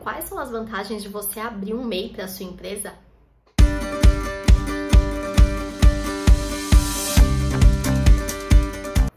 quais são as vantagens de você abrir um MEI para sua empresa?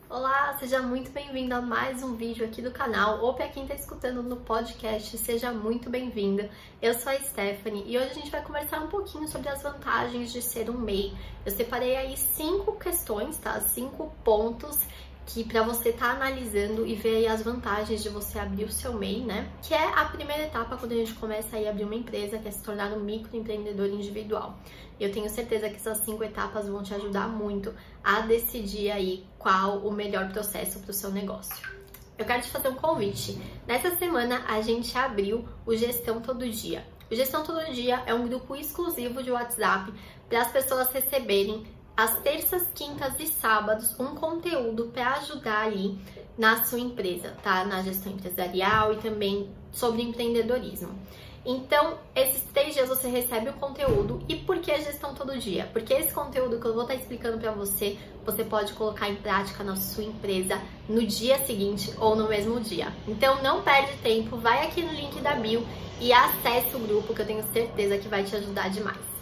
Olá, seja muito bem-vindo a mais um vídeo aqui do canal, ou para quem está escutando no podcast, seja muito bem-vindo. Eu sou a Stephanie e hoje a gente vai conversar um pouquinho sobre as vantagens de ser um MEI. Eu separei aí cinco questões, tá? Cinco pontos que para você estar tá analisando e ver as vantagens de você abrir o seu MEI, né? Que é a primeira etapa quando a gente começa a abrir uma empresa, que é se tornar um microempreendedor individual. Eu tenho certeza que essas cinco etapas vão te ajudar muito a decidir aí qual o melhor processo para o seu negócio. Eu quero te fazer um convite. Nessa semana a gente abriu o Gestão Todo Dia. O Gestão Todo Dia é um grupo exclusivo de WhatsApp para as pessoas receberem às terças, quintas e sábados um conteúdo para ajudar ali na sua empresa, tá? Na gestão empresarial e também sobre empreendedorismo. Então, esses três dias você recebe o conteúdo. E por que a gestão todo dia? Porque esse conteúdo que eu vou estar explicando para você, você pode colocar em prática na sua empresa no dia seguinte ou no mesmo dia. Então, não perde tempo, vai aqui no link da bio e acesse o grupo que eu tenho certeza que vai te ajudar demais.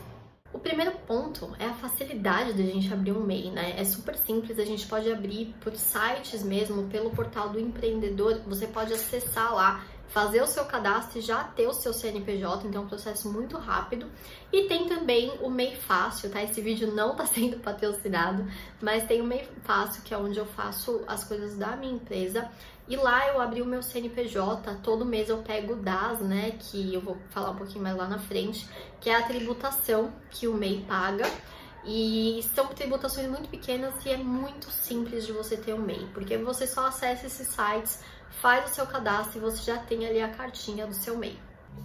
O primeiro ponto é a facilidade da gente abrir um MEI, né? É super simples, a gente pode abrir por sites mesmo, pelo portal do empreendedor, você pode acessar lá, fazer o seu cadastro e já ter o seu CNPJ, então é um processo muito rápido. E tem também o MEI Fácil, tá? Esse vídeo não tá sendo patrocinado, mas tem o MEI Fácil, que é onde eu faço as coisas da minha empresa. E lá eu abri o meu CNPJ, todo mês eu pego o DAS, né, que eu vou falar um pouquinho mais lá na frente, que é a tributação que o MEI paga. E são tributações muito pequenas e é muito simples de você ter um MEI, porque você só acessa esses sites, faz o seu cadastro e você já tem ali a cartinha do seu MEI.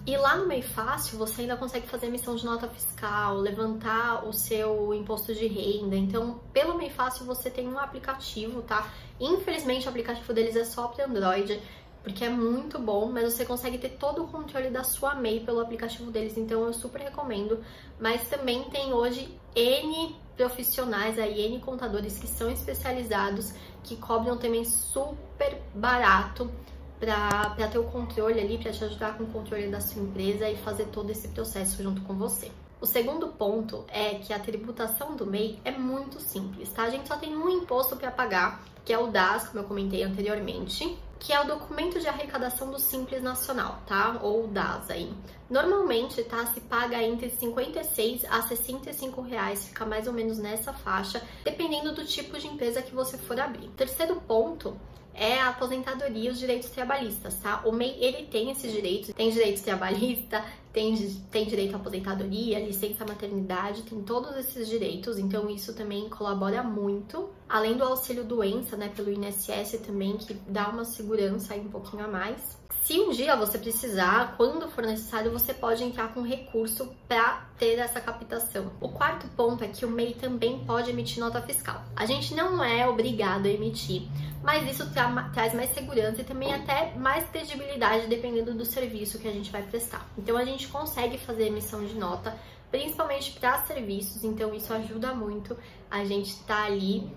E lá no Meio Fácil você ainda consegue fazer emissão de nota fiscal, levantar o seu imposto de renda. Então, pelo Meio Fácil você tem um aplicativo, tá? Infelizmente o aplicativo deles é só para Android, porque é muito bom, mas você consegue ter todo o controle da sua MEI pelo aplicativo deles, então eu super recomendo. Mas também tem hoje N profissionais aí, N contadores que são especializados, que cobram também super barato para ter o controle ali, para te ajudar com o controle da sua empresa e fazer todo esse processo junto com você. O segundo ponto é que a tributação do MEI é muito simples, tá? A gente só tem um imposto para pagar, que é o DAS, como eu comentei anteriormente, que é o documento de arrecadação do Simples Nacional, tá? Ou DAS aí. Normalmente, tá? Se paga entre 56 a 65 reais, fica mais ou menos nessa faixa, dependendo do tipo de empresa que você for abrir. Terceiro ponto é a aposentadoria e os direitos trabalhistas, tá? O MEI, ele tem esses direitos, tem direitos trabalhista, tem, tem direito à aposentadoria, licença maternidade, tem todos esses direitos, então isso também colabora muito. Além do auxílio doença, né, pelo INSS também, que dá uma segurança aí um pouquinho a mais. Se um dia você precisar, quando for necessário, você pode entrar com recurso para ter essa captação. O quarto ponto é que o MEI também pode emitir nota fiscal. A gente não é obrigado a emitir, mas isso tra traz mais segurança e também até mais credibilidade dependendo do serviço que a gente vai prestar. Então a gente consegue fazer emissão de nota, principalmente para serviços, então isso ajuda muito a gente estar tá ali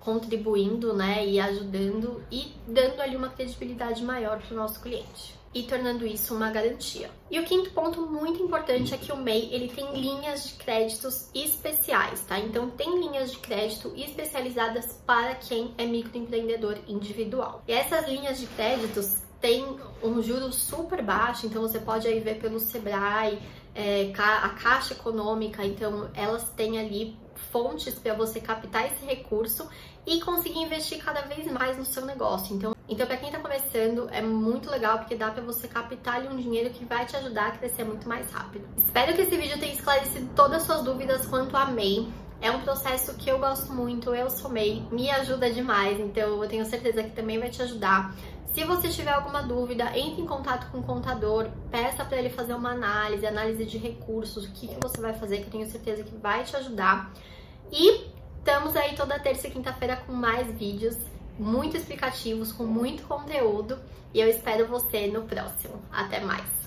contribuindo, né, e ajudando e dando ali uma credibilidade maior para o nosso cliente e tornando isso uma garantia. E o quinto ponto muito importante é que o MEI ele tem linhas de créditos especiais, tá? Então tem linhas de crédito especializadas para quem é microempreendedor individual. E essas linhas de créditos têm um juro super baixo, então você pode aí ver pelo Sebrae, é, a Caixa Econômica, então elas têm ali fontes para você captar esse recurso e conseguir investir cada vez mais no seu negócio. Então, então para quem está começando, é muito legal porque dá para você captar ali um dinheiro que vai te ajudar a crescer muito mais rápido. Espero que esse vídeo tenha esclarecido todas as suas dúvidas quanto a MEI. É um processo que eu gosto muito, eu sou MEI, me ajuda demais, então eu tenho certeza que também vai te ajudar. Se você tiver alguma dúvida, entre em contato com o contador, peça para ele fazer uma análise, análise de recursos, o que, que você vai fazer, que eu tenho certeza que vai te ajudar. E estamos aí toda terça e quinta-feira com mais vídeos muito explicativos, com muito conteúdo. E eu espero você no próximo. Até mais!